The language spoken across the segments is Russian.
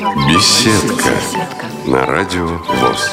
Беседка на радио ВОЗ.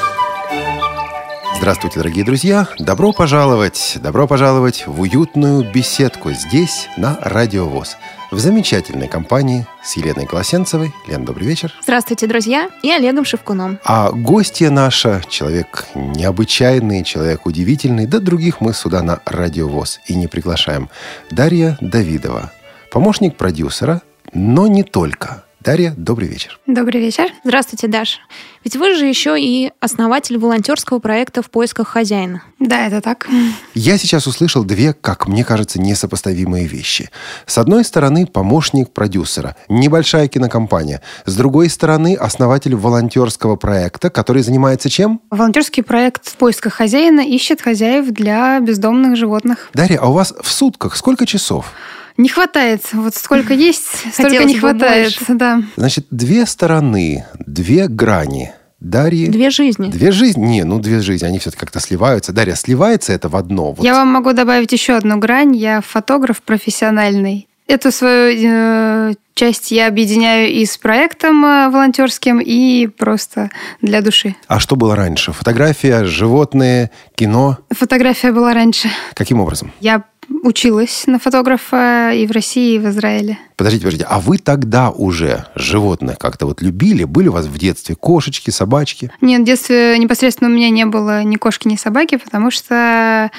Здравствуйте, дорогие друзья! Добро пожаловать, добро пожаловать в уютную беседку здесь, на Радио ВОЗ. В замечательной компании с Еленой Колосенцевой. Лен, добрый вечер. Здравствуйте, друзья, и Олегом Шевкуном. А гостья наша, человек необычайный, человек удивительный, да других мы сюда на Радио ВОЗ и не приглашаем. Дарья Давидова, помощник продюсера, но не только – Дарья, добрый вечер. Добрый вечер. Здравствуйте, Даша. Ведь вы же еще и основатель волонтерского проекта «В поисках хозяина». Да, это так. Я сейчас услышал две, как мне кажется, несопоставимые вещи. С одной стороны, помощник продюсера, небольшая кинокомпания. С другой стороны, основатель волонтерского проекта, который занимается чем? Волонтерский проект «В поисках хозяина» ищет хозяев для бездомных животных. Дарья, а у вас в сутках сколько часов? Не хватает. Вот сколько есть, столько Хотелось не хватает. Да. Значит, две стороны, две грани. Дарьи. Две жизни. Две жизни. Не, ну две жизни, они все-таки как-то сливаются. Дарья, сливается это в одно. Вот. Я вам могу добавить еще одну грань. Я фотограф профессиональный. Эту свою э, часть я объединяю и с проектом э, волонтерским, и просто для души. А что было раньше? Фотография, животные, кино? Фотография была раньше. Каким образом? Я училась на фотографа и в России, и в Израиле. Подождите, подождите, а вы тогда уже животных как-то вот любили? Были у вас в детстве кошечки, собачки? Нет, в детстве непосредственно у меня не было ни кошки, ни собаки, потому что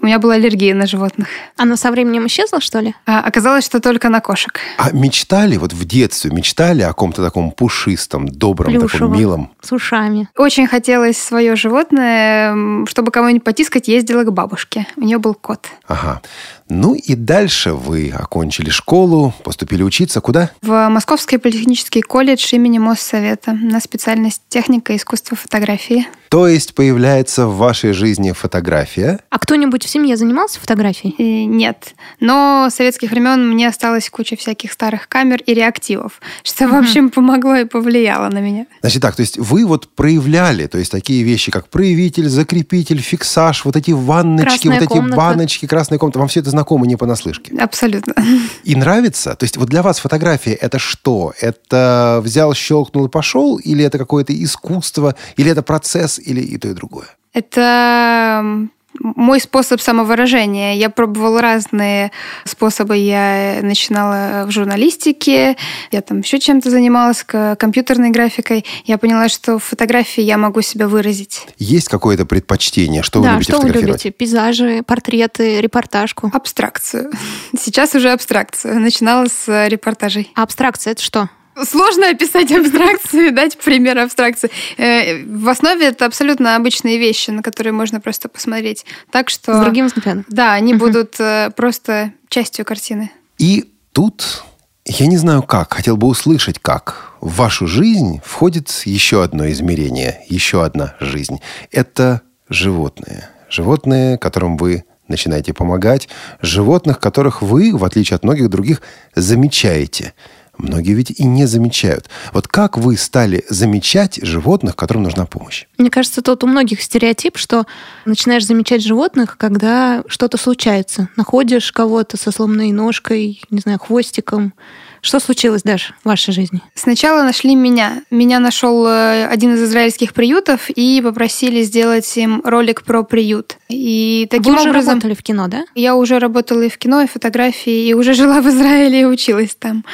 у меня была аллергия на животных. Она со временем исчезла, что ли? А, оказалось, что только на кошек. А мечтали вот в детстве, мечтали о ком-то таком пушистом, добром, Плюшевом, таком милом? С ушами. Очень хотелось свое животное, чтобы кого-нибудь потискать, ездила к бабушке. У нее был кот. Ага. Ну и дальше вы окончили школу, поступили учиться куда? В Московский политехнический колледж имени Моссовета на специальность техника искусства фотографии. То есть появляется в вашей жизни фотография? А кто-нибудь в семье занимался фотографией? И нет. Но с советских времен мне осталась куча всяких старых камер и реактивов, что, в общем, помогло и повлияло на меня. Значит так, то есть вы вот проявляли, то есть такие вещи, как проявитель, закрепитель, фиксаж, вот эти ванночки, красная вот комната. эти баночки, красная комната, вам все это знакомо не понаслышке? Абсолютно. И нравится? То есть вот для вас фотография это что? Это взял, щелкнул и пошел? Или это какое-то искусство? Или это процесс? Или и то, и другое? Это мой способ самовыражения. Я пробовала разные способы. Я начинала в журналистике, я там еще чем-то занималась, компьютерной графикой. Я поняла, что в фотографии я могу себя выразить. Есть какое-то предпочтение? Что да, вы любите что фотографировать? вы любите? Пейзажи, портреты, репортажку? Абстракцию. Сейчас уже абстракцию. Начинала с репортажей. А абстракция это что? Сложно описать абстракцию, дать пример абстракции. Э, в основе это абсолютно обычные вещи, на которые можно просто посмотреть. Так что... С другим взглядом. Да, они будут э, просто частью картины. И тут, я не знаю как, хотел бы услышать как, в вашу жизнь входит еще одно измерение, еще одна жизнь. Это животные. Животные, которым вы начинаете помогать, животных, которых вы, в отличие от многих других, замечаете – Многие ведь и не замечают. Вот как вы стали замечать животных, которым нужна помощь? Мне кажется, тут у многих стереотип, что начинаешь замечать животных, когда что-то случается. Находишь кого-то со сломанной ножкой, не знаю, хвостиком, что случилось, Даш, в вашей жизни? Сначала нашли меня. Меня нашел э, один из израильских приютов и попросили сделать им ролик про приют. И таким Вы уже образом... работали в кино, да? Я уже работала и в кино, и в фотографии, и уже жила в Израиле и училась там.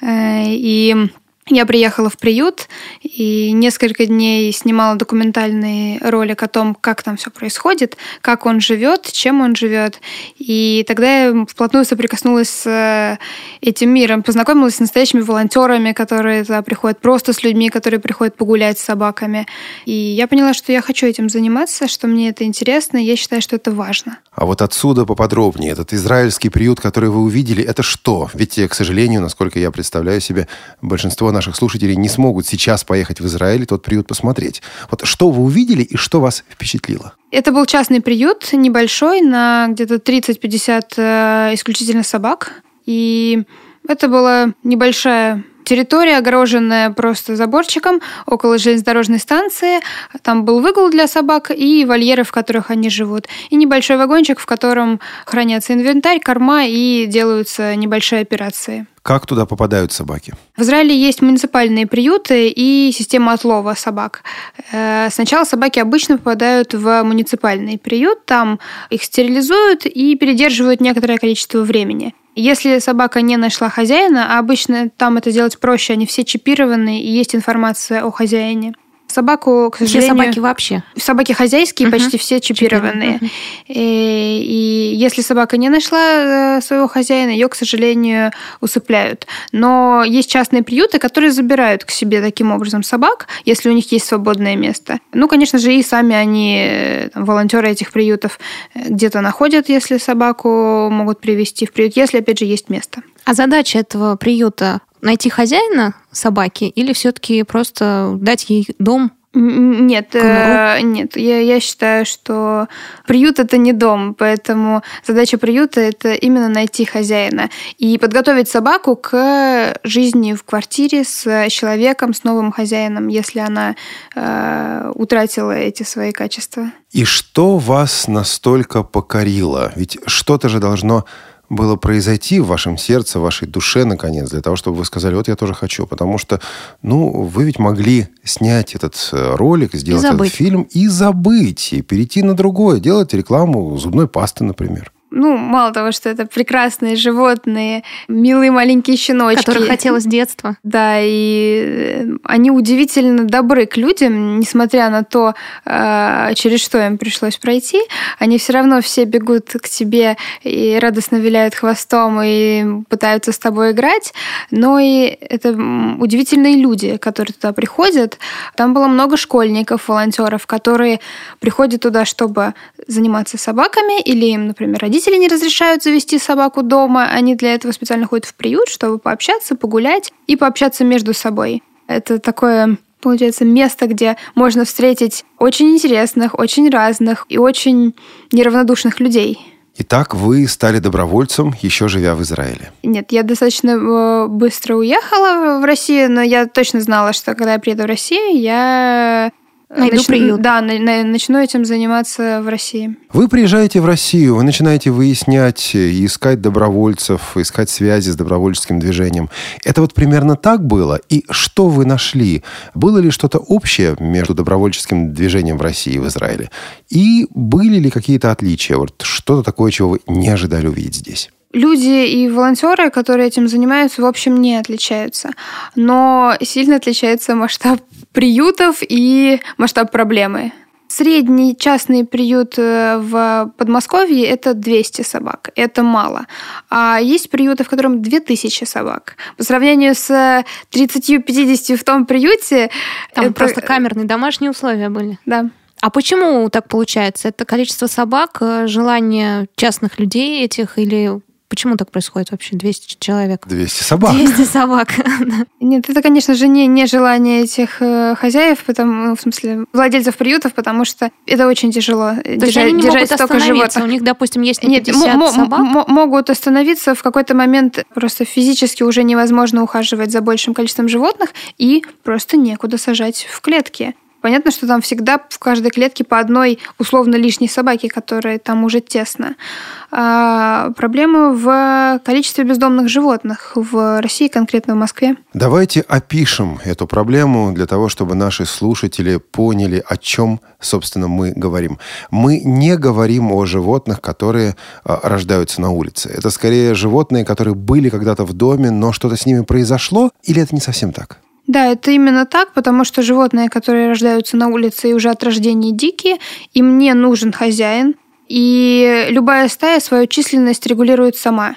Э, и я приехала в приют и несколько дней снимала документальный ролик о том, как там все происходит, как он живет, чем он живет. И тогда я вплотную соприкоснулась с э, этим миром, познакомилась с настоящими волонтерами, которые туда приходят, просто с людьми, которые приходят погулять с собаками. И я поняла, что я хочу этим заниматься, что мне это интересно, и я считаю, что это важно. А вот отсюда поподробнее. Этот израильский приют, который вы увидели, это что? Ведь, к сожалению, насколько я представляю себе, большинство наших слушателей не смогут сейчас поехать в Израиль и тот приют посмотреть. Вот что вы увидели и что вас впечатлило? Это был частный приют, небольшой, на где-то 30-50 э, исключительно собак. И это была небольшая Территория, огороженная просто заборчиком около железнодорожной станции. Там был выгул для собак и вольеры, в которых они живут. И небольшой вагончик, в котором хранятся инвентарь, корма и делаются небольшие операции. Как туда попадают собаки? В Израиле есть муниципальные приюты и система отлова собак. Э, сначала собаки обычно попадают в муниципальный приют, там их стерилизуют и передерживают некоторое количество времени. Если собака не нашла хозяина, а обычно там это делать проще, они все чипированы и есть информация о хозяине. Собаку, к сожалению... Все собаки вообще? Собаки хозяйские, угу. почти все чипированные. Угу. И, и если собака не нашла э, своего хозяина, ее, к сожалению, усыпляют. Но есть частные приюты, которые забирают к себе таким образом собак, если у них есть свободное место. Ну, конечно же, и сами они, э, там, волонтеры этих приютов, э, где-то находят, если собаку могут привести в приют, если, опять же, есть место. А задача этого приюта найти хозяина собаки или все-таки просто дать ей дом? Нет, э, нет, я, я считаю, что приют это не дом, поэтому задача приюта это именно найти хозяина и подготовить собаку к жизни в квартире с человеком, с новым хозяином, если она э, утратила эти свои качества. И что вас настолько покорило? Ведь что-то же должно было произойти в вашем сердце, в вашей душе, наконец, для того, чтобы вы сказали, вот я тоже хочу. Потому что, ну, вы ведь могли снять этот э, ролик, сделать этот фильм и забыть, и перейти на другое, делать рекламу зубной пасты, например ну, мало того, что это прекрасные животные, милые маленькие щеночки. Которых хотелось с детства. Да, и э, они удивительно добры к людям, несмотря на то, э, через что им пришлось пройти. Они все равно все бегут к тебе и радостно виляют хвостом и пытаются с тобой играть. Но и это удивительные люди, которые туда приходят. Там было много школьников, волонтеров, которые приходят туда, чтобы заниматься собаками, или им, например, родители родители не разрешают завести собаку дома, они для этого специально ходят в приют, чтобы пообщаться, погулять и пообщаться между собой. Это такое получается, место, где можно встретить очень интересных, очень разных и очень неравнодушных людей. Итак, вы стали добровольцем, еще живя в Израиле. Нет, я достаточно э, быстро уехала в Россию, но я точно знала, что когда я приеду в Россию, я Найду Нач... приют. Да, на, на, начну этим заниматься в России. Вы приезжаете в Россию, вы начинаете выяснять и искать добровольцев, искать связи с добровольческим движением. Это вот примерно так было? И что вы нашли? Было ли что-то общее между добровольческим движением в России и в Израиле? И были ли какие-то отличия? Вот что-то такое, чего вы не ожидали увидеть здесь? Люди и волонтеры, которые этим занимаются, в общем, не отличаются. Но сильно отличается масштаб приютов и масштаб проблемы. Средний частный приют э, в Подмосковье – это 200 собак. Это мало. А есть приюты, в котором 2000 собак. По сравнению с 30-50 в том приюте... Там это... просто камерные домашние условия были. Да. А почему так получается? Это количество собак, э, желание частных людей этих или Почему так происходит вообще? 200 человек. 200 собак. 200 собак. Нет, это, конечно же, не, не желание этих э, хозяев, потому, ну, в смысле, владельцев приютов, потому что это очень тяжело. То держать, они не держать могут столько животных. У них, допустим, есть не 50 Нет, собак? могут остановиться в какой-то момент. Просто физически уже невозможно ухаживать за большим количеством животных и просто некуда сажать в клетки. Понятно, что там всегда в каждой клетке по одной условно лишней собаке, которая там уже тесно. А проблема в количестве бездомных животных в России, конкретно в Москве. Давайте опишем эту проблему для того, чтобы наши слушатели поняли, о чем, собственно, мы говорим. Мы не говорим о животных, которые а, рождаются на улице. Это скорее животные, которые были когда-то в доме, но что-то с ними произошло, или это не совсем так? Да, это именно так, потому что животные, которые рождаются на улице и уже от рождения дикие, им не нужен хозяин, и любая стая свою численность регулирует сама.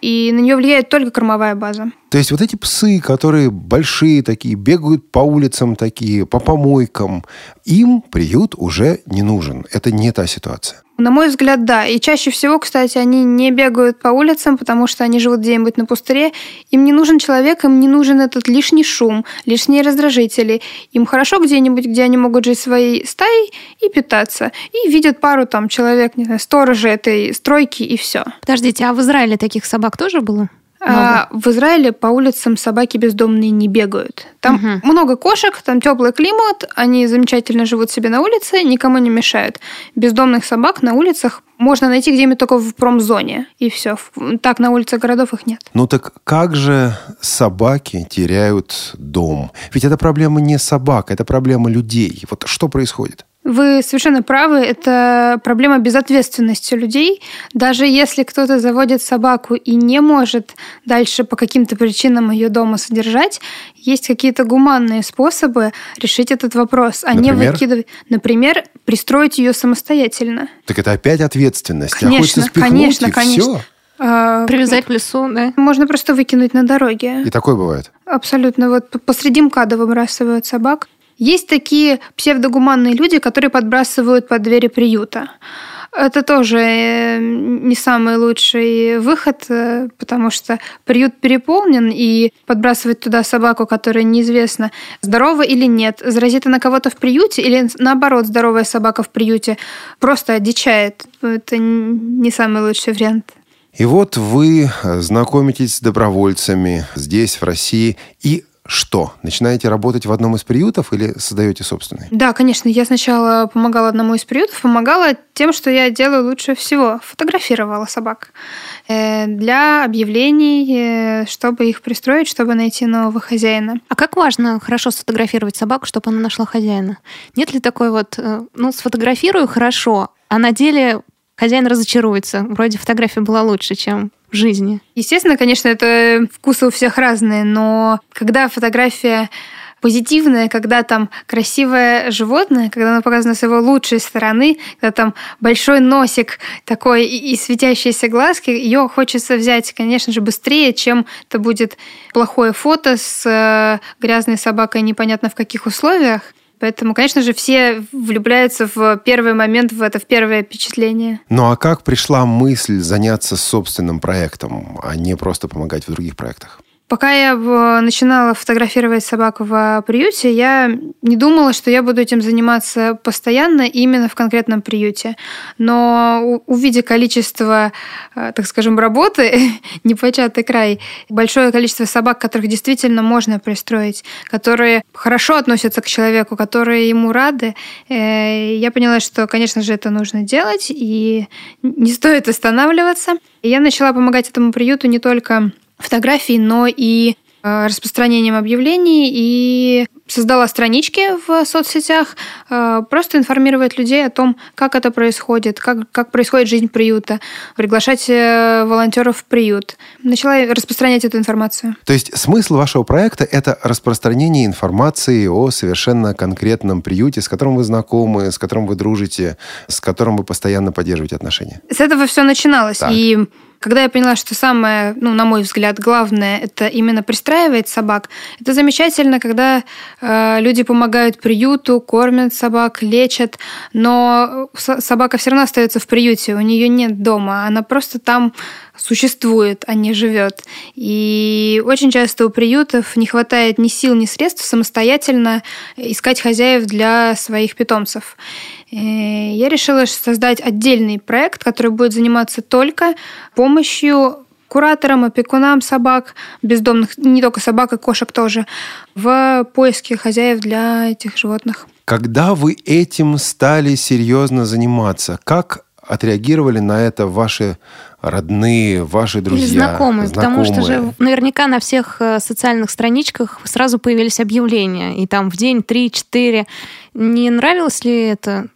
И на нее влияет только кормовая база. То есть вот эти псы, которые большие такие, бегают по улицам такие, по помойкам, им приют уже не нужен. Это не та ситуация. На мой взгляд, да. И чаще всего, кстати, они не бегают по улицам, потому что они живут где-нибудь на пустыре. Им не нужен человек, им не нужен этот лишний шум, лишние раздражители. Им хорошо где-нибудь, где они могут жить своей стаей и питаться. И видят пару там человек, не знаю, сторожа этой стройки и все. Подождите, а в Израиле таких собак тоже было? А в Израиле по улицам собаки бездомные не бегают. Там угу. много кошек, там теплый климат, они замечательно живут себе на улице, никому не мешают. Бездомных собак на улицах можно найти где-нибудь только в промзоне, и все. Так на улицах городов их нет. Ну так как же собаки теряют дом? Ведь это проблема не собак, это проблема людей. Вот что происходит? Вы совершенно правы, это проблема безответственности людей. Даже если кто-то заводит собаку и не может дальше по каким-то причинам ее дома содержать, есть какие-то гуманные способы решить этот вопрос, а Например? не выкидывать. Например, пристроить ее самостоятельно. Так это опять ответственность. Конечно, а конечно, и конечно. Все. А, Привязать в лесу, да? Можно просто выкинуть на дороге. И такое бывает. Абсолютно. Вот посреди МКАДа выбрасывают собак. Есть такие псевдогуманные люди, которые подбрасывают под двери приюта. Это тоже э, не самый лучший выход, э, потому что приют переполнен, и подбрасывать туда собаку, которая неизвестно, здорова или нет, заразит она кого-то в приюте, или наоборот, здоровая собака в приюте просто одичает. Это не самый лучший вариант. И вот вы знакомитесь с добровольцами здесь, в России, и что? Начинаете работать в одном из приютов или создаете собственный? Да, конечно. Я сначала помогала одному из приютов, помогала тем, что я делаю лучше всего. Фотографировала собак э, для объявлений, э, чтобы их пристроить, чтобы найти нового хозяина. А как важно хорошо сфотографировать собаку, чтобы она нашла хозяина? Нет ли такой вот, э, ну, сфотографирую хорошо, а на деле хозяин разочаруется. Вроде фотография была лучше, чем жизни. Естественно, конечно, это вкусы у всех разные, но когда фотография позитивная, когда там красивое животное, когда оно показано с его лучшей стороны, когда там большой носик такой и, и светящиеся глазки, ее хочется взять, конечно же, быстрее, чем это будет плохое фото с э, грязной собакой непонятно в каких условиях. Поэтому, конечно же, все влюбляются в первый момент, в это в первое впечатление. Ну а как пришла мысль заняться собственным проектом, а не просто помогать в других проектах? Пока я начинала фотографировать собак в приюте, я не думала, что я буду этим заниматься постоянно именно в конкретном приюте. Но увидя количество, э, так скажем, работы, непочатый край, большое количество собак, которых действительно можно пристроить, которые хорошо относятся к человеку, которые ему рады, э, я поняла, что, конечно же, это нужно делать, и не стоит останавливаться. я начала помогать этому приюту не только фотографий, но и э, распространением объявлений и создала странички в соцсетях, э, просто информировать людей о том, как это происходит, как, как происходит жизнь приюта, приглашать э, волонтеров в приют. Начала распространять эту информацию. То есть смысл вашего проекта – это распространение информации о совершенно конкретном приюте, с которым вы знакомы, с которым вы дружите, с которым вы постоянно поддерживаете отношения. С этого все начиналось. Так. И когда я поняла, что самое, ну, на мой взгляд, главное это именно пристраивать собак, это замечательно, когда э, люди помогают приюту, кормят собак, лечат, но собака все равно остается в приюте, у нее нет дома, она просто там существует, а не живет. И очень часто у приютов не хватает ни сил, ни средств самостоятельно искать хозяев для своих питомцев. Э, я решила создать отдельный проект, который будет заниматься только помощью кураторам, опекунам собак, бездомных, не только собак, и кошек тоже, в поиске хозяев для этих животных. Когда вы этим стали серьезно заниматься, как отреагировали на это ваши родные, ваши друзья, Или знакомые, знакомые, потому что же наверняка на всех э, социальных страничках сразу появились объявления, и там в день 3-4. Не нравилось ли это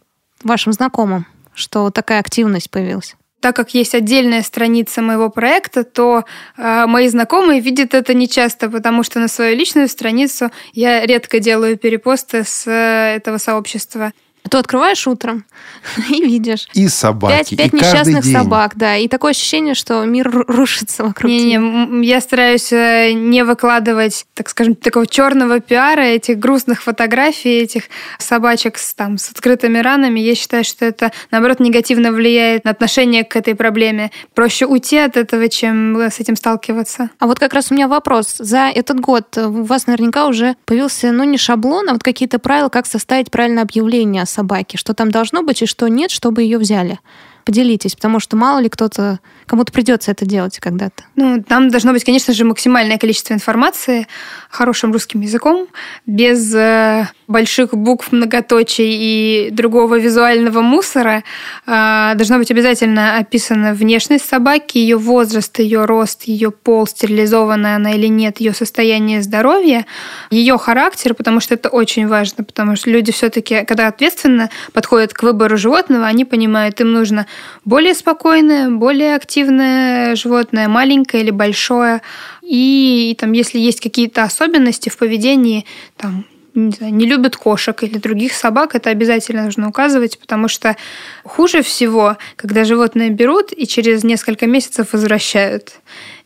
вашим знакомым, что такая активность появилась? так как есть отдельная страница моего проекта, то э, мои знакомые видят это нечасто, потому что на свою личную страницу я редко делаю перепосты с э, этого сообщества. А то открываешь утром и видишь. И собаки. Пять, пять и несчастных день. собак, да. И такое ощущение, что мир рушится вокруг не, тебя. Не, я стараюсь э, не выкладывать, так скажем, такого черного пиара, этих грустных фотографий, этих собачек с, там, с открытыми ранами. Я считаю, что это, наоборот, негативно влияет на отношение к этой проблеме. Проще уйти от этого, чем с этим сталкиваться. А вот как раз у меня вопрос. За этот год у вас наверняка уже появился, ну, не шаблон, а вот какие-то правила, как составить правильное объявление собаки, что там должно быть и что нет, чтобы ее взяли. Поделитесь, потому что мало ли кто-то, кому-то придется это делать когда-то. Ну, там должно быть, конечно же, максимальное количество информации хорошим русским языком, без э, больших букв, многоточий и другого визуального мусора. Э, должна быть обязательно описана внешность собаки, ее возраст, ее рост, ее пол, стерилизованная она или нет, ее состояние здоровья, ее характер, потому что это очень важно, потому что люди все-таки, когда ответственно подходят к выбору животного, они понимают, им нужно более спокойное, более активное животное, маленькое или большое. И, и там, если есть какие-то особенности в поведении, там, не, знаю, не любят кошек или других собак, это обязательно нужно указывать, потому что хуже всего, когда животное берут и через несколько месяцев возвращают.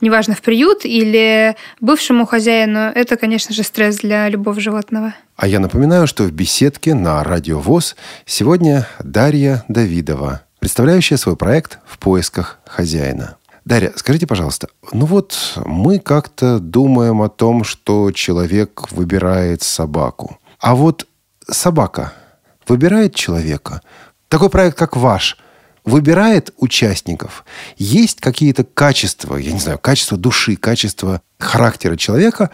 Неважно, в приют или бывшему хозяину, это, конечно же, стресс для любого животного. А я напоминаю, что в беседке на Радио ВОЗ сегодня Дарья Давидова, представляющая свой проект «В поисках хозяина». Дарья, скажите, пожалуйста, ну вот мы как-то думаем о том, что человек выбирает собаку. А вот собака выбирает человека. Такой проект, как ваш, выбирает участников. Есть какие-то качества, я не знаю, качество души, качество характера человека,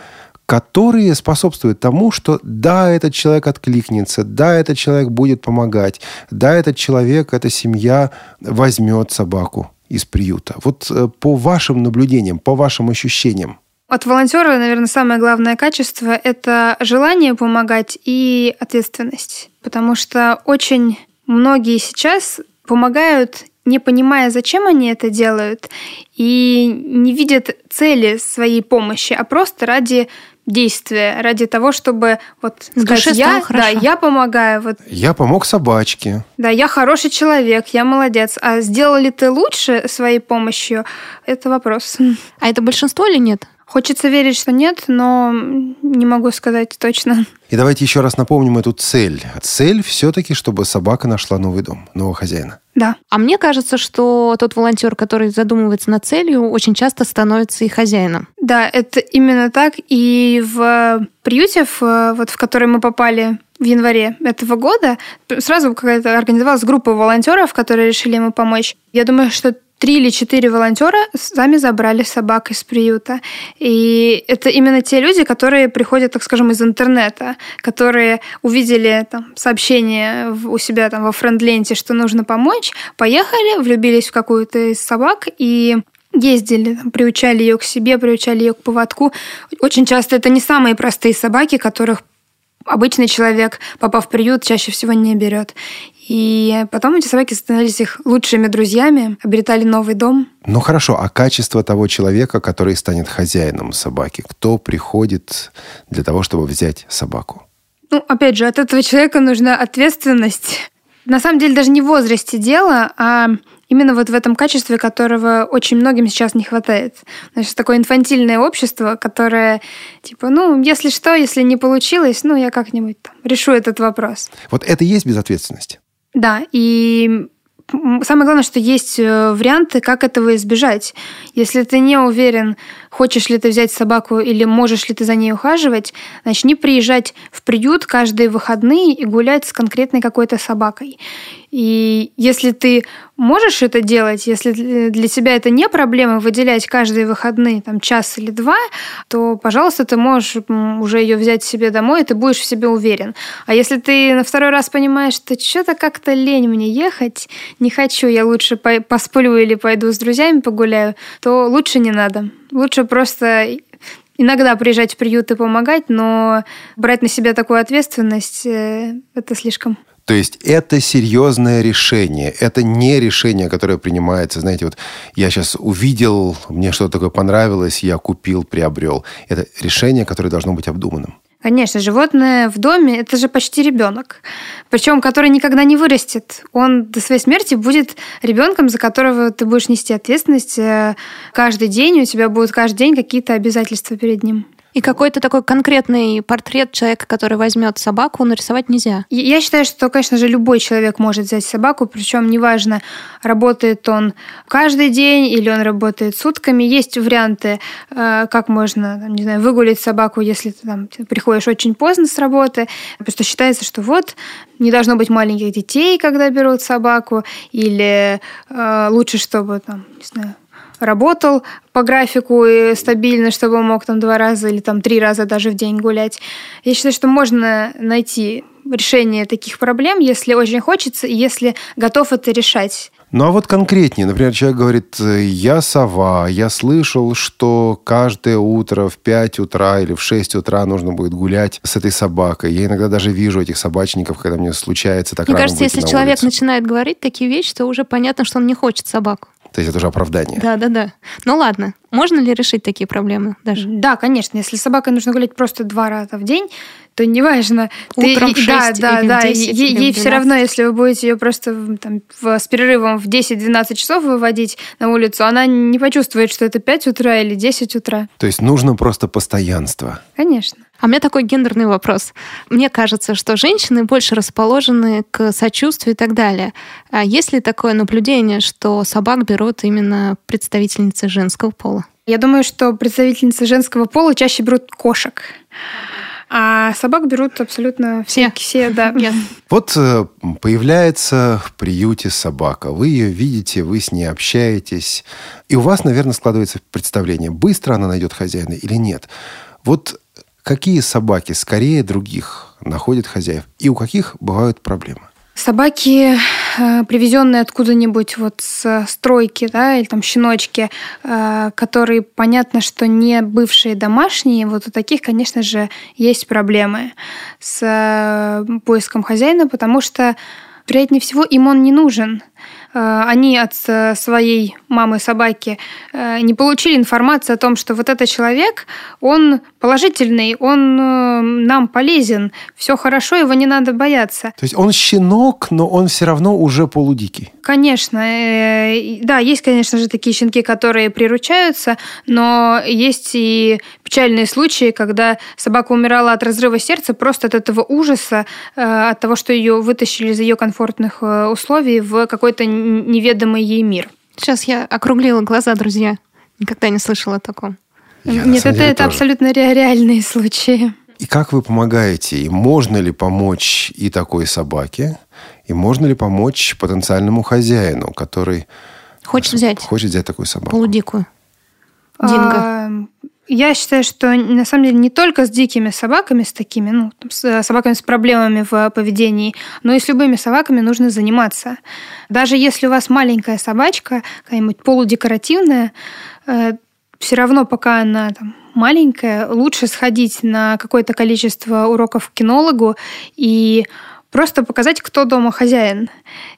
которые способствуют тому, что да, этот человек откликнется, да, этот человек будет помогать, да, этот человек, эта семья возьмет собаку из приюта. Вот э, по вашим наблюдениям, по вашим ощущениям. От волонтера, наверное, самое главное качество – это желание помогать и ответственность. Потому что очень многие сейчас помогают не понимая, зачем они это делают, и не видят цели своей помощи, а просто ради действия, ради того, чтобы вот В сказать, я, хорошо. да, я помогаю. Вот, Я помог собачке. да, я хороший человек, я молодец. А сделал ли ты лучше своей помощью? Это вопрос. А это большинство или нет? Хочется верить, что нет, но не могу сказать точно. И давайте еще раз напомним эту цель. Цель все-таки, чтобы собака нашла новый дом, нового хозяина. Да. А мне кажется, что тот волонтер, который задумывается над целью, очень часто становится и хозяином. Да, это именно так. И в приюте, в, вот в который мы попали в январе этого года, сразу какая-то организовалась группа волонтеров, которые решили ему помочь. Я думаю, что три или четыре волонтера сами забрали собак из приюта. И это именно те люди, которые приходят, так скажем, из интернета, которые увидели там, сообщение у себя там во френд-ленте, что нужно помочь, поехали, влюбились в какую-то из собак и ездили, там, приучали ее к себе, приучали ее к поводку. Очень часто это не самые простые собаки, которых обычный человек, попав в приют, чаще всего не берет. И потом эти собаки становились их лучшими друзьями, обретали новый дом. Ну хорошо, а качество того человека, который станет хозяином собаки? Кто приходит для того, чтобы взять собаку? Ну, опять же, от этого человека нужна ответственность. На самом деле даже не в возрасте дело, а именно вот в этом качестве, которого очень многим сейчас не хватает. Значит, такое инфантильное общество, которое типа, ну, если что, если не получилось, ну, я как-нибудь там решу этот вопрос. Вот это и есть безответственность. Да, и самое главное, что есть э, варианты, как этого избежать. Если ты не уверен, хочешь ли ты взять собаку или можешь ли ты за ней ухаживать, начни приезжать в приют каждые выходные и гулять с конкретной какой-то собакой. И если ты можешь это делать, если для тебя это не проблема выделять каждые выходные там час или два, то, пожалуйста, ты можешь уже ее взять себе домой, и ты будешь в себе уверен. А если ты на второй раз понимаешь, что что-то как-то лень мне ехать, не хочу, я лучше посплю или пойду с друзьями погуляю, то лучше не надо. Лучше просто иногда приезжать в приют и помогать, но брать на себя такую ответственность э, – это слишком. То есть это серьезное решение. Это не решение, которое принимается, знаете, вот я сейчас увидел, мне что-то такое понравилось, я купил, приобрел. Это решение, которое должно быть обдуманным. Конечно, животное в доме – это же почти ребенок. Причем, который никогда не вырастет. Он до своей смерти будет ребенком, за которого ты будешь нести ответственность э, каждый день, у тебя будут каждый день какие-то обязательства перед ним. И какой-то такой конкретный портрет человека, который возьмет собаку, нарисовать нельзя. Я считаю, что, конечно же, любой человек может взять собаку, причем неважно, работает он каждый день или он работает сутками. Есть варианты, э, как можно, не знаю, выгулить собаку, если ты там приходишь очень поздно с работы. Просто считается, что вот не должно быть маленьких детей, когда берут собаку, или э, лучше, чтобы там, не знаю, работал по графику и стабильно, чтобы он мог там два раза или там три раза даже в день гулять. Я считаю, что можно найти решение таких проблем, если очень хочется и если готов это решать. Ну а вот конкретнее, например, человек говорит, я сова, я слышал, что каждое утро в 5 утра или в 6 утра нужно будет гулять с этой собакой. Я иногда даже вижу этих собачников, когда мне случается так Мне кажется, если человек улицу. начинает говорить такие вещи, то уже понятно, что он не хочет собаку. То есть это уже оправдание. Да, да, да. Ну ладно, можно ли решить такие проблемы даже? Да, конечно. Если с собакой нужно гулять просто два раза в день, то неважно. Утром ты, в 6 да, да, или да. 10, ей, ей все равно, если вы будете ее просто там, в, с перерывом в 10-12 часов выводить на улицу, она не почувствует, что это 5 утра или 10 утра. То есть нужно просто постоянство. Конечно. А у меня такой гендерный вопрос. Мне кажется, что женщины больше расположены к сочувствию и так далее. А есть ли такое наблюдение, что собак берут именно представительницы женского пола? Я думаю, что представительницы женского пола чаще берут кошек. А собак берут абсолютно все. Все, да. Yes. Вот э, появляется в приюте собака. Вы ее видите, вы с ней общаетесь. И у вас, наверное, складывается представление, быстро она найдет хозяина или нет. Вот какие собаки скорее других находят хозяев? И у каких бывают проблемы? Собаки, э, привезенные откуда-нибудь вот с стройки, да, или там щеночки, э, которые, понятно, что не бывшие домашние, вот у таких, конечно же, есть проблемы с э, поиском хозяина, потому что, вероятнее всего, им он не нужен. Э, они от э, своей мамы собаки э, не получили информацию о том, что вот этот человек, он положительный, он нам полезен, все хорошо, его не надо бояться. То есть он щенок, но он все равно уже полудикий. Конечно. Да, есть, конечно же, такие щенки, которые приручаются, но есть и печальные случаи, когда собака умирала от разрыва сердца просто от этого ужаса, от того, что ее вытащили из ее комфортных условий в какой-то неведомый ей мир. Сейчас я округлила глаза, друзья. Никогда не слышала о таком. Я, Нет, это, это абсолютно ре- реальные случаи. И как вы помогаете? И можно ли помочь и такой собаке? И можно ли помочь потенциальному хозяину, который хочет взять, хочет взять такую собаку? Полудикую. Динго. А, я считаю, что на самом деле не только с дикими собаками, с такими, ну, с э, собаками с проблемами в поведении, но и с любыми собаками нужно заниматься. Даже если у вас маленькая собачка, какая-нибудь полудекоративная, э, все равно, пока она там, маленькая, лучше сходить на какое-то количество уроков к кинологу и просто показать, кто дома хозяин.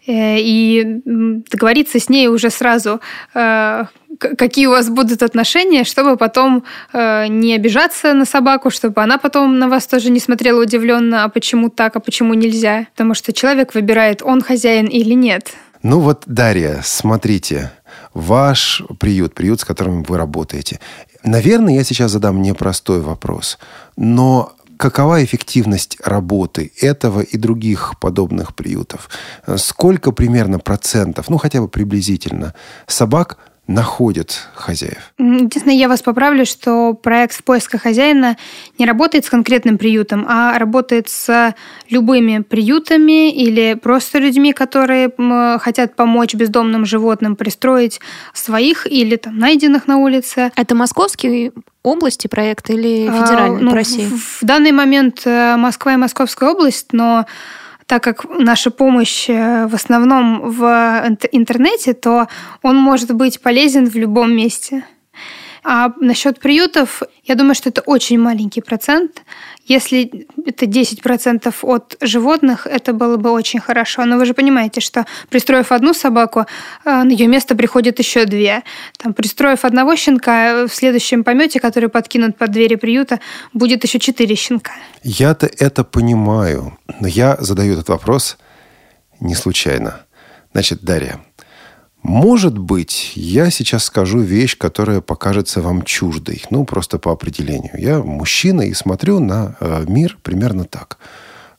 Э, и договориться с ней уже сразу, э, какие у вас будут отношения, чтобы потом э, не обижаться на собаку, чтобы она потом на вас тоже не смотрела удивленно, а почему так, а почему нельзя. Потому что человек выбирает, он хозяин или нет. Ну вот, Дарья, смотрите, ваш приют, приют, с которым вы работаете. Наверное, я сейчас задам непростой вопрос, но какова эффективность работы этого и других подобных приютов? Сколько примерно процентов, ну хотя бы приблизительно, собак находят хозяев. Единственное, я вас поправлю, что проект в поисках хозяина не работает с конкретным приютом, а работает с любыми приютами или просто людьми, которые хотят помочь бездомным животным пристроить своих или там найденных на улице. Это московские области проект или федеральный а, ну, по России? В, в данный момент э, Москва и Московская область, но так как наша помощь э, в основном в интернете, то он может быть полезен в любом месте. А насчет приютов, я думаю, что это очень маленький процент. Если это 10% от животных, это было бы очень хорошо. Но вы же понимаете, что пристроив одну собаку, э, на ее место приходят еще две. Там, пристроив одного щенка, в следующем помете, который подкинут под двери приюта, будет еще четыре щенка. Я-то это понимаю, но я задаю этот вопрос не случайно. Значит, Дарья, Может быть, я сейчас скажу вещь, которая покажется вам чуждой. Ну, просто по определению. Я мужчина и смотрю на э, мир примерно так.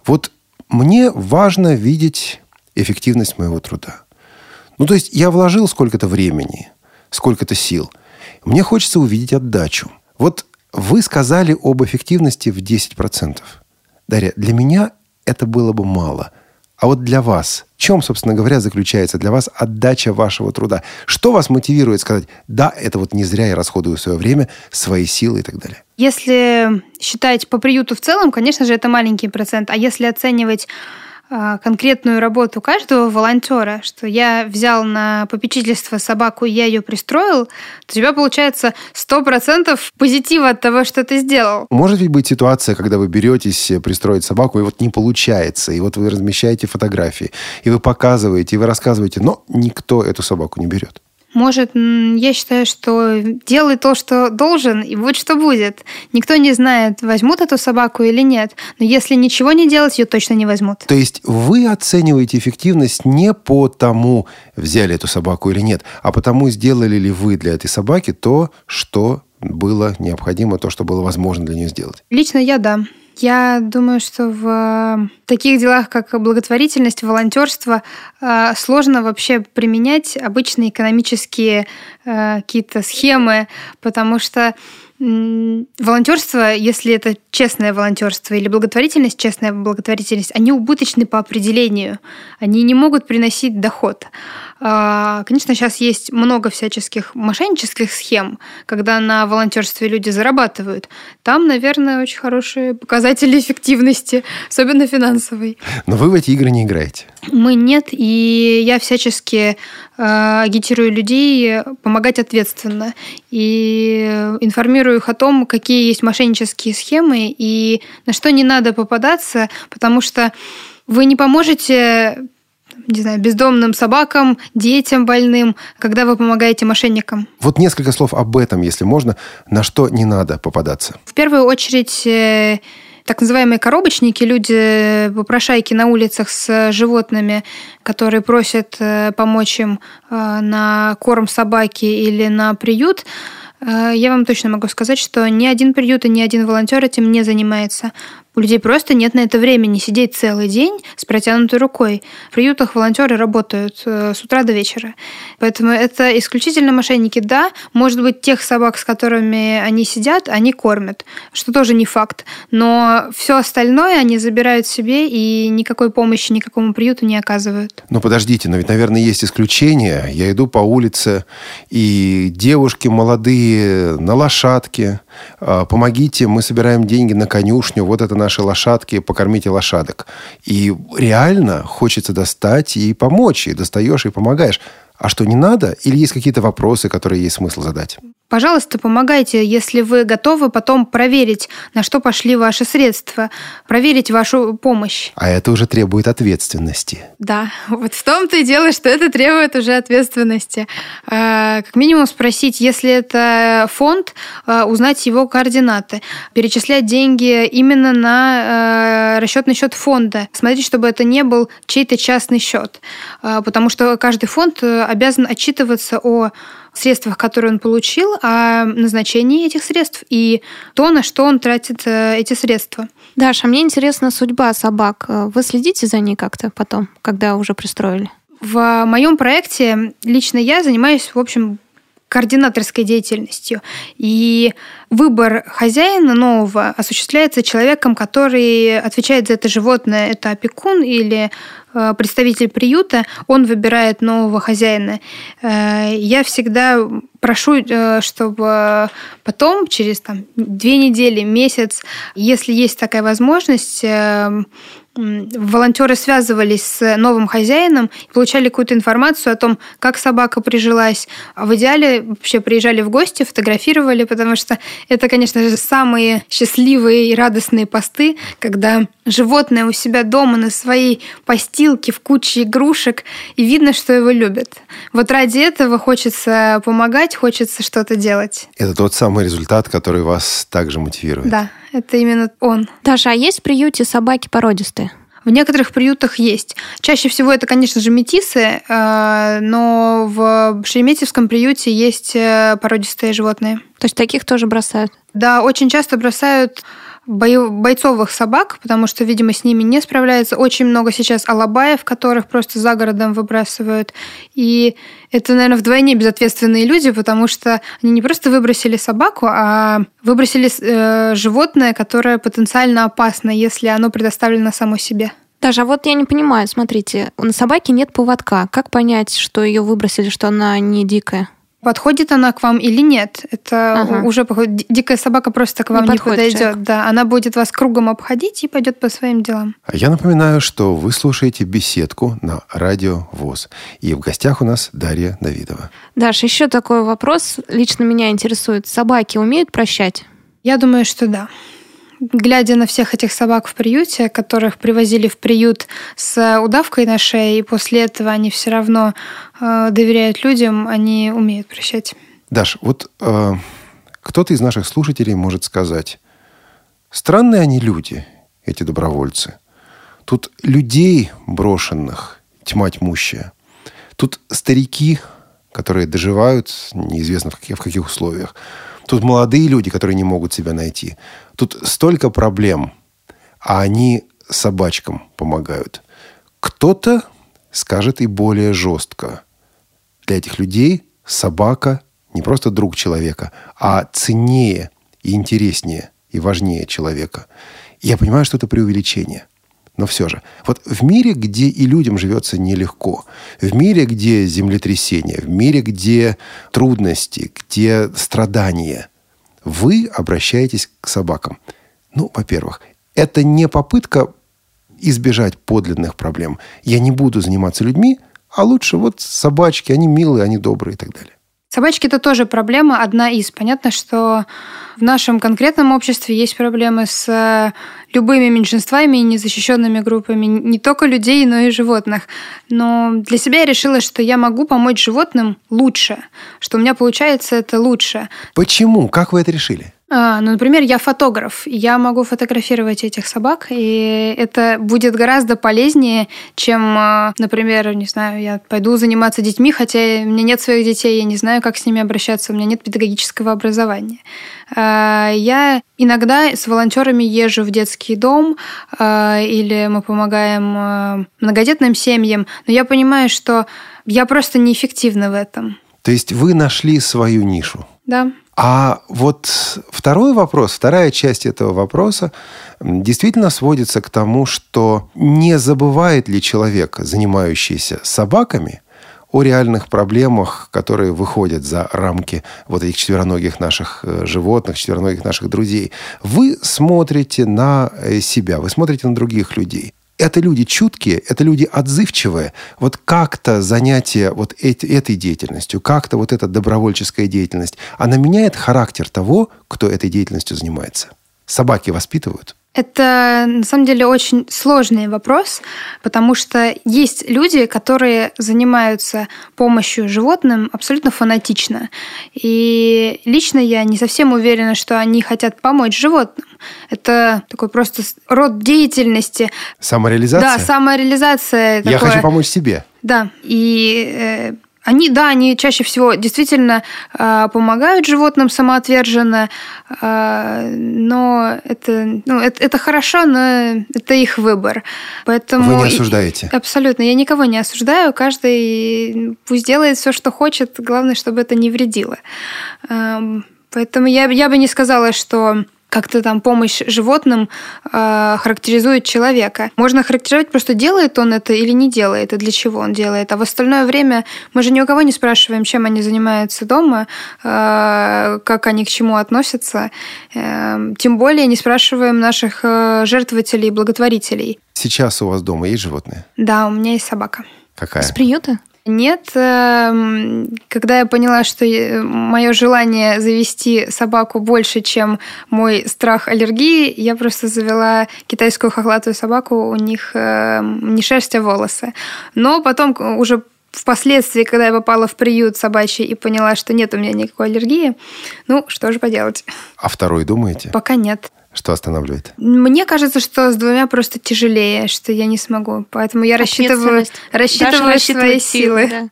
Вот мне важно видеть эффективность моего труда. Ну, то есть я вложил сколько-то времени, сколько-то сил. Мне хочется увидеть отдачу. Вот вы сказали об эффективности в 10%. Дарья, для меня это было бы мало – а вот для вас, в чем, собственно говоря, заключается для вас отдача вашего труда? Что вас мотивирует сказать, да, это вот не зря я расходую свое время, свои силы и так далее? Если считать по приюту в целом, конечно же, это маленький процент. А если оценивать конкретную работу каждого волонтера, что я взял на попечительство собаку, я ее пристроил, то у тебя получается 100% позитива от того, что ты сделал. Может ведь быть ситуация, когда вы беретесь пристроить собаку, и вот не получается, и вот вы размещаете фотографии, и вы показываете, и вы рассказываете, но никто эту собаку не берет. Может, я считаю, что делай то, что должен, и вот что будет. Никто не знает, возьмут эту собаку или нет. Но если ничего не делать, ее точно не возьмут. То есть вы оцениваете эффективность не по тому, взяли эту собаку или нет, а потому, сделали ли вы для этой собаки то, что было необходимо, то, что было возможно для нее сделать. Лично я да. Я думаю, что в э, таких делах, как благотворительность, волонтерство, э, сложно вообще применять обычные экономические э, какие-то схемы, потому что волонтерство, если это честное волонтерство или благотворительность, честная благотворительность, они убыточны по определению. Они не могут приносить доход. А, конечно, сейчас есть много всяческих мошеннических схем, когда на волонтерстве люди зарабатывают. Там, наверное, очень хорошие показатели эффективности, особенно финансовой. Но вы в эти игры не играете. Мы нет, и я всячески агитирую людей помогать ответственно и информирую их о том, какие есть мошеннические схемы и на что не надо попадаться, потому что вы не поможете не знаю, бездомным собакам, детям больным, когда вы помогаете мошенникам. Вот несколько слов об этом, если можно, на что не надо попадаться. В первую очередь э, так называемые коробочники, люди, попрошайки на улицах с животными, которые просят э, помочь им э, на корм собаки или на приют, я вам точно могу сказать, что ни один приют и ни один волонтер этим не занимается. У людей просто нет на это времени сидеть целый день с протянутой рукой. В приютах волонтеры работают э, с утра до вечера. Поэтому это исключительно мошенники. Да, может быть, тех собак, с которыми они сидят, они кормят, что тоже не факт. Но все остальное они забирают себе и никакой помощи никакому приюту не оказывают. Но подождите, но ведь, наверное, есть исключения. Я иду по улице, и девушки молодые на лошадке. А, помогите, мы собираем деньги на конюшню. Вот это наши лошадки, покормите лошадок. И реально хочется достать и помочь. И достаешь, и помогаешь. А что не надо? Или есть какие-то вопросы, которые есть смысл задать? Пожалуйста, помогайте, если вы готовы потом проверить, на что пошли ваши средства, проверить вашу помощь. А это уже требует ответственности. Да, вот в том-то и дело, что это требует уже ответственности. А, как минимум спросить, если это фонд, а, узнать его координаты, перечислять деньги именно на а, расчетный счет фонда, смотреть, чтобы это не был чей-то частный счет, потому что каждый фонд обязан отчитываться о средствах, которые он получил, о назначении этих средств и то, на что он тратит э, эти средства. Даша, мне интересна судьба собак. Вы следите за ней как-то потом, когда уже пристроили? В моем проекте лично я занимаюсь, в общем, координаторской деятельностью. И выбор хозяина нового осуществляется человеком, который отвечает за это животное. Это опекун или э, представитель приюта, он выбирает нового хозяина. Э, я всегда прошу, э, чтобы потом, через там, две недели, месяц, если есть такая возможность, волонтеры связывались с новым хозяином получали какую-то информацию о том, как собака прижилась. А в идеале вообще приезжали в гости, фотографировали, потому что это, конечно же, самые счастливые и радостные посты, когда животное у себя дома на своей постилке в куче игрушек, и видно, что его любят. Вот ради этого хочется помогать, хочется что-то делать. Это тот самый результат, который вас также мотивирует. Да, это именно он. Даша, а есть в приюте собаки породистые? В некоторых приютах есть. Чаще всего это, конечно же, метисы, э, но в Шереметьевском приюте есть э, породистые животные. То есть таких тоже бросают? Да, очень часто бросают бойцовых собак, потому что, видимо, с ними не справляется. Очень много сейчас алабаев, которых просто за городом выбрасывают. И это, наверное, вдвойне безответственные люди, потому что они не просто выбросили собаку, а выбросили э, животное, которое потенциально опасно, если оно предоставлено само себе. Даже а вот я не понимаю, смотрите, на собаке нет поводка. Как понять, что ее выбросили, что она не дикая? Подходит она к вам или нет? Это ага. уже дикая собака просто к вам не, не подойдет. Да, она будет вас кругом обходить и пойдет по своим делам. А я напоминаю, что вы слушаете беседку на радио ВОЗ. И в гостях у нас Дарья Давидова. Даша, еще такой вопрос. Лично меня интересует. Собаки умеют прощать? Я думаю, что да глядя на всех этих собак в приюте, которых привозили в приют с удавкой на шее, и после этого они все равно э, доверяют людям, они умеют прощать. Даш, вот э, кто-то из наших слушателей может сказать, странные они люди, эти добровольцы. Тут людей брошенных, тьма тьмущая. Тут старики, которые доживают, неизвестно в каких, в каких условиях. Тут молодые люди, которые не могут себя найти. Тут столько проблем, а они собачкам помогают. Кто-то скажет и более жестко. Для этих людей собака не просто друг человека, а ценнее и интереснее и важнее человека. Я понимаю, что это преувеличение. Но все же, вот в мире, где и людям живется нелегко, в мире, где землетрясения, в мире, где трудности, где страдания, вы обращаетесь к собакам. Ну, во-первых, это не попытка избежать подлинных проблем. Я не буду заниматься людьми, а лучше вот собачки, они милые, они добрые и так далее. Собачки – это тоже проблема, одна из. Понятно, что в нашем конкретном обществе есть проблемы с э, любыми меньшинствами и незащищенными группами, не только людей, но и животных. Но для себя я решила, что я могу помочь животным лучше, что у меня получается это лучше. Почему? Как вы это решили? А, ну, например, я фотограф, я могу фотографировать этих собак, и это будет гораздо полезнее, чем, а, например, не знаю, я пойду заниматься детьми, хотя у меня нет своих детей, я не знаю, как с ними обращаться, у меня нет педагогического образования. А, я иногда с волонтерами езжу в детский дом, или мы помогаем многодетным семьям, но я понимаю, что я просто неэффективна в этом. То есть вы нашли свою нишу? Да. А вот второй вопрос, вторая часть этого вопроса действительно сводится к тому, что не забывает ли человек, занимающийся собаками, о реальных проблемах, которые выходят за рамки вот этих четвероногих наших э, животных, четвероногих наших друзей. Вы смотрите на э, себя, вы смотрите на других людей это люди чуткие, это люди отзывчивые. Вот как-то занятие вот этой деятельностью, как-то вот эта добровольческая деятельность, она меняет характер того, кто этой деятельностью занимается. Собаки воспитывают. Это на самом деле очень сложный вопрос, потому что есть люди, которые занимаются помощью животным абсолютно фанатично. И лично я не совсем уверена, что они хотят помочь животным. Это такой просто род деятельности. Самореализация? Да, самореализация. Я такое. хочу помочь себе. Да. И э, они, да, они чаще всего действительно э, помогают животным самоотверженно, э, но это, ну, это, это хорошо, но это их выбор. Поэтому Вы не осуждаете? И, абсолютно. Я никого не осуждаю. Каждый пусть делает все, что хочет. Главное, чтобы это не вредило. Э, поэтому я, я бы не сказала, что как-то там помощь животным э, характеризует человека. Можно характеризовать просто делает он это или не делает, и для чего он делает. А в остальное время мы же ни у кого не спрашиваем, чем они занимаются дома, э, как они к чему относятся. Э, тем более не спрашиваем наших э, жертвователей и благотворителей. Сейчас у вас дома есть животные? Да, у меня есть собака. Какая? С приюта? Нет, эм, когда я поняла, что мое желание завести собаку больше, чем мой страх аллергии, я просто завела китайскую хохлатую собаку, у них эм, не шерсть, а волосы. Но потом уже впоследствии, когда я попала в приют собачий и поняла, что нет у меня никакой аллергии, ну, что же поделать. А второй думаете? Пока нет. Что останавливает? Мне кажется, что с двумя просто тяжелее, что я не смогу. Поэтому я рассчитываю, рассчитываю свои силы. Да.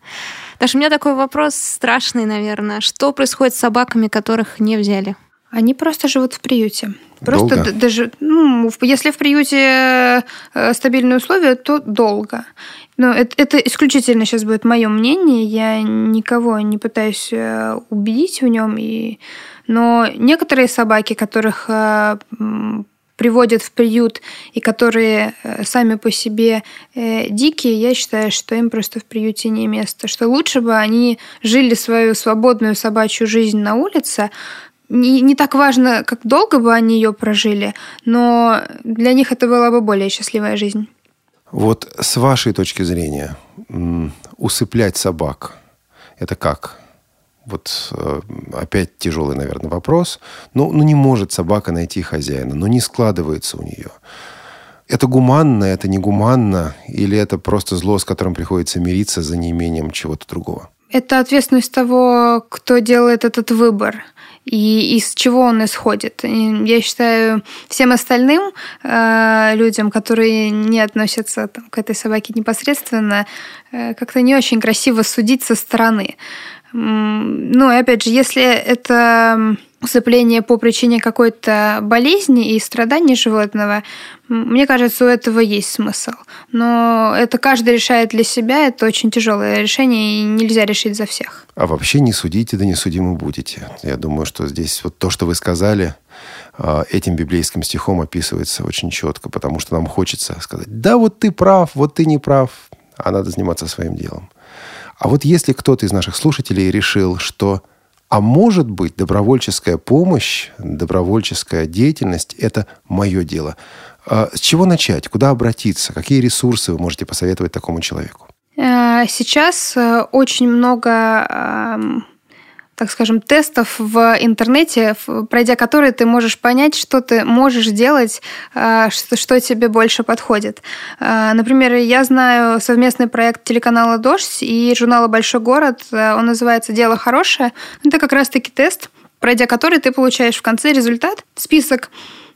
Даже у меня такой вопрос страшный, наверное. Что происходит с собаками, которых не взяли? Они просто живут в приюте. Просто долго? даже, ну, если в приюте э, стабильные условия, то долго. Но это, это исключительно сейчас будет мое мнение. Я никого не пытаюсь э, убедить в нем. И... Но некоторые собаки, которых э, приводят в приют и которые сами по себе э, дикие, я считаю, что им просто в приюте не место. Что лучше бы они жили свою свободную собачью жизнь на улице, не, не так важно, как долго бы они ее прожили, но для них это была бы более счастливая жизнь. Вот с вашей точки зрения, усыплять собак – это как? Вот э, опять тяжелый, наверное, вопрос. Ну, ну, не может собака найти хозяина, но не складывается у нее. Это гуманно, это не гуманно, или это просто зло, с которым приходится мириться за неимением чего-то другого? Это ответственность того, кто делает этот выбор и из чего он исходит. Я считаю, всем остальным э, людям, которые не относятся там, к этой собаке непосредственно, э, как-то не очень красиво судить со стороны. Ну, и опять же, если это усыпление по причине какой-то болезни и страданий животного, мне кажется, у этого есть смысл. Но это каждый решает для себя, это очень тяжелое решение, и нельзя решить за всех. А вообще не судите, да не судимы будете. Я думаю, что здесь вот то, что вы сказали, а, этим библейским стихом описывается очень четко, потому что нам хочется сказать, да, вот ты прав, вот ты не прав, а надо заниматься своим делом. А вот если кто-то из наших слушателей решил, что а может быть, добровольческая помощь, добровольческая деятельность – это мое дело. А с чего начать? Куда обратиться? Какие ресурсы вы можете посоветовать такому человеку? Э, сейчас э, очень много так скажем, тестов в интернете, пройдя которые ты можешь понять, что ты можешь делать, а, что, что тебе больше подходит. А, например, я знаю совместный проект телеканала «Дождь» и журнала «Большой город». А, он называется «Дело хорошее». Это как раз-таки тест, пройдя который ты получаешь в конце результат, список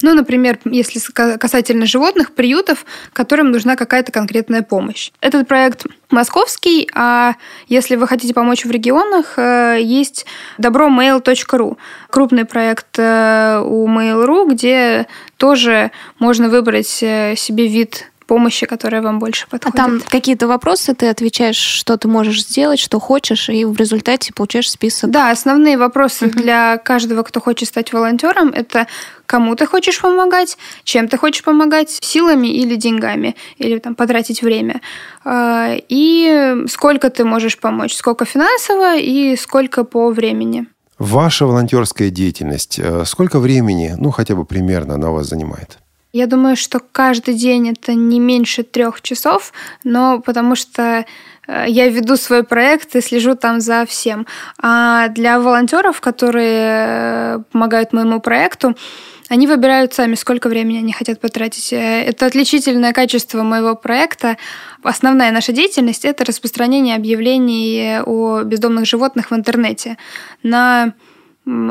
ну, например, если касательно животных, приютов, которым нужна какая-то конкретная помощь. Этот проект московский, а если вы хотите помочь в регионах, э, есть доброmail.ru. Крупный проект э, у Mail.ru, где тоже можно выбрать э, себе вид помощи, которая вам больше подходит. А там какие-то вопросы ты отвечаешь, что ты можешь сделать, что хочешь, и в результате получаешь список. Да, основные вопросы угу. для каждого, кто хочет стать волонтером, это кому ты хочешь помогать, чем ты хочешь помогать, силами или деньгами, или там потратить время, а, и сколько ты можешь помочь, сколько финансово и сколько по времени. Ваша волонтерская деятельность, э, сколько времени, ну хотя бы примерно, она у вас занимает? Я думаю, что каждый день это не меньше трех часов, но потому что э, я веду свой проект и слежу там за всем. А для волонтеров, которые э, помогают моему проекту, они выбирают сами, сколько времени они хотят потратить. Э, это отличительное качество моего проекта. Основная наша деятельность – это распространение объявлений о бездомных животных в интернете. На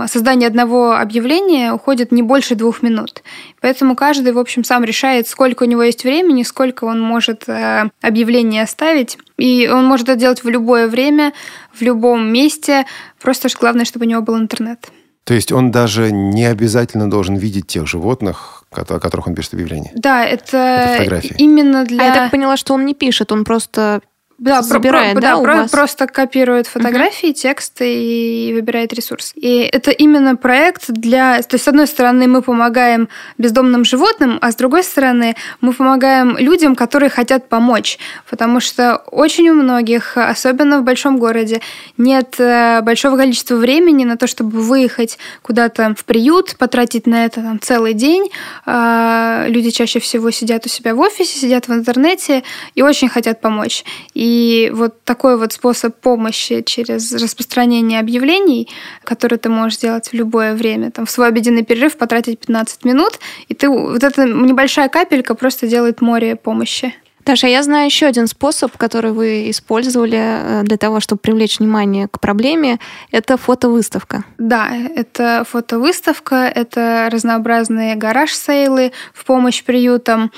создание одного объявления уходит не больше двух минут. Поэтому каждый, в общем, сам решает, сколько у него есть времени, сколько он может э, объявление оставить. И он может это делать в любое время, в любом месте. Просто главное, чтобы у него был интернет. То есть он даже не обязательно должен видеть тех животных, о которых он пишет объявление? Да, это, это именно для... А я так поняла, что он не пишет, он просто да, забирает, про, да, да, у про, вас? просто копирует фотографии, угу. тексты и выбирает ресурс. И это именно проект для... То есть, с одной стороны, мы помогаем бездомным животным, а с другой стороны, мы помогаем людям, которые хотят помочь. Потому что очень у многих, особенно в большом городе, нет э, большого количества времени на то, чтобы выехать куда-то в приют, потратить на это там, целый день. А, люди чаще всего сидят у себя в офисе, сидят в интернете и очень хотят помочь. И и вот такой вот способ помощи через распространение объявлений, который ты можешь сделать в любое время, там, в свой обеденный перерыв потратить 15 минут, и ты вот эта небольшая капелька просто делает море помощи. Таша, я знаю еще один способ, который вы использовали э, для того, чтобы привлечь внимание к проблеме. Это фотовыставка. Да, это фотовыставка, это разнообразные гараж-сейлы в помощь приютам.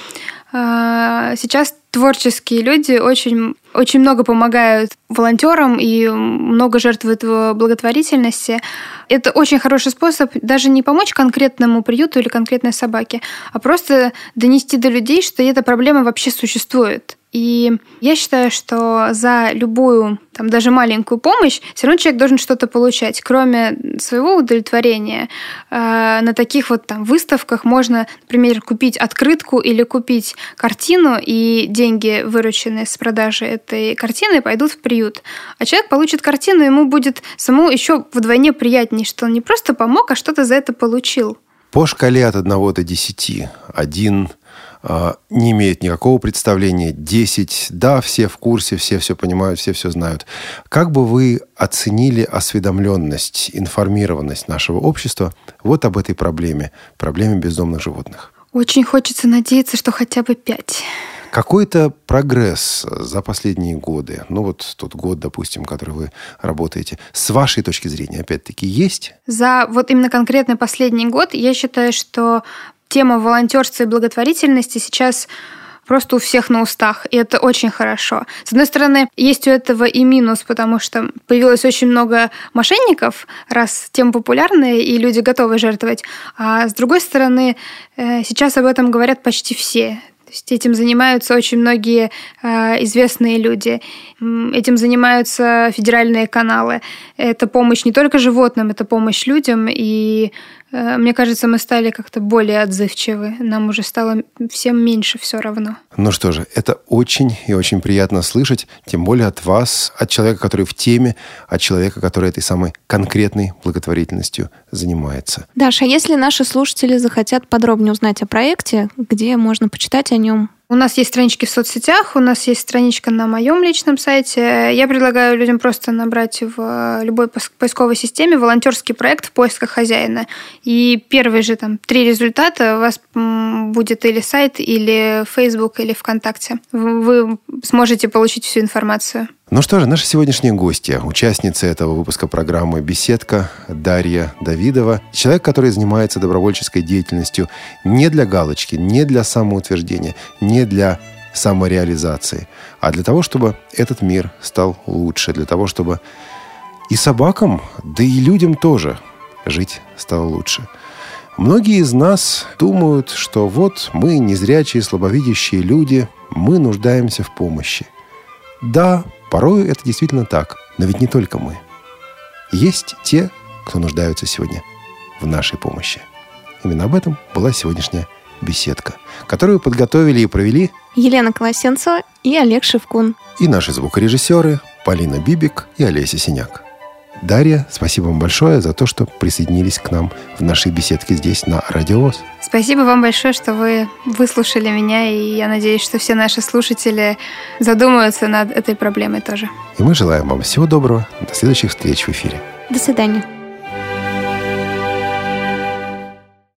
А, сейчас творческие люди очень, очень много помогают волонтерам и много жертвуют в благотворительности. Это очень хороший способ даже не помочь конкретному приюту или конкретной собаке, а просто донести до людей, что эта проблема вообще существует. И я считаю, что за любую, там, даже маленькую помощь, все равно человек должен что-то получать. Кроме своего удовлетворения, э, на таких вот там выставках можно, например, купить открытку или купить картину, и деньги, вырученные с продажи этой картины, пойдут в приют. А человек получит картину, ему будет самому еще вдвойне приятнее, что он не просто помог, а что-то за это получил. По шкале от 1 до 10. Один а, не имеет никакого представления. 10, да, все в курсе, все все понимают, все все знают. Как бы вы оценили осведомленность, информированность нашего общества вот об этой проблеме, проблеме бездомных животных? Очень хочется надеяться, что хотя бы 5. Какой-то прогресс за последние годы, ну вот тот год, допустим, который вы работаете, с вашей точки зрения, опять-таки, есть? За вот именно конкретно последний год я считаю, что тема волонтерства и благотворительности сейчас просто у всех на устах, и это очень хорошо. С одной стороны, есть у этого и минус, потому что появилось очень много мошенников, раз тема популярная, и люди готовы жертвовать. А с другой стороны, э, сейчас об этом говорят почти все. То есть этим занимаются очень многие э, известные люди. Этим занимаются федеральные каналы. Это помощь не только животным, это помощь людям. И мне кажется, мы стали как-то более отзывчивы. Нам уже стало всем меньше все равно. Ну что же, это очень и очень приятно слышать, тем более от вас, от человека, который в теме, от человека, который этой самой конкретной благотворительностью занимается. Даша, а если наши слушатели захотят подробнее узнать о проекте, где можно почитать о нем? У нас есть странички в соцсетях, у нас есть страничка на моем личном сайте. Я предлагаю людям просто набрать в любой поисковой системе волонтерский проект в поисках хозяина. И первые же там три результата у вас будет или сайт, или Facebook, или ВКонтакте. Вы сможете получить всю информацию. Ну что же, наши сегодняшние гости, участница этого выпуска программы «Беседка» Дарья Давидова, человек, который занимается добровольческой деятельностью не для галочки, не для самоутверждения, не для самореализации, а для того, чтобы этот мир стал лучше, для того, чтобы и собакам, да и людям тоже жить стало лучше. Многие из нас думают, что вот мы, незрячие, слабовидящие люди, мы нуждаемся в помощи. Да, порою это действительно так, но ведь не только мы. Есть те, кто нуждаются сегодня в нашей помощи. Именно об этом была сегодняшняя беседка, которую подготовили и провели Елена Колосенцева и Олег Шевкун. И наши звукорежиссеры Полина Бибик и Олеся Синяк. Дарья, спасибо вам большое за то, что присоединились к нам в нашей беседке здесь на Радиовоз. Спасибо вам большое, что вы выслушали меня, и я надеюсь, что все наши слушатели задумаются над этой проблемой тоже. И мы желаем вам всего доброго. До следующих встреч в эфире. До свидания.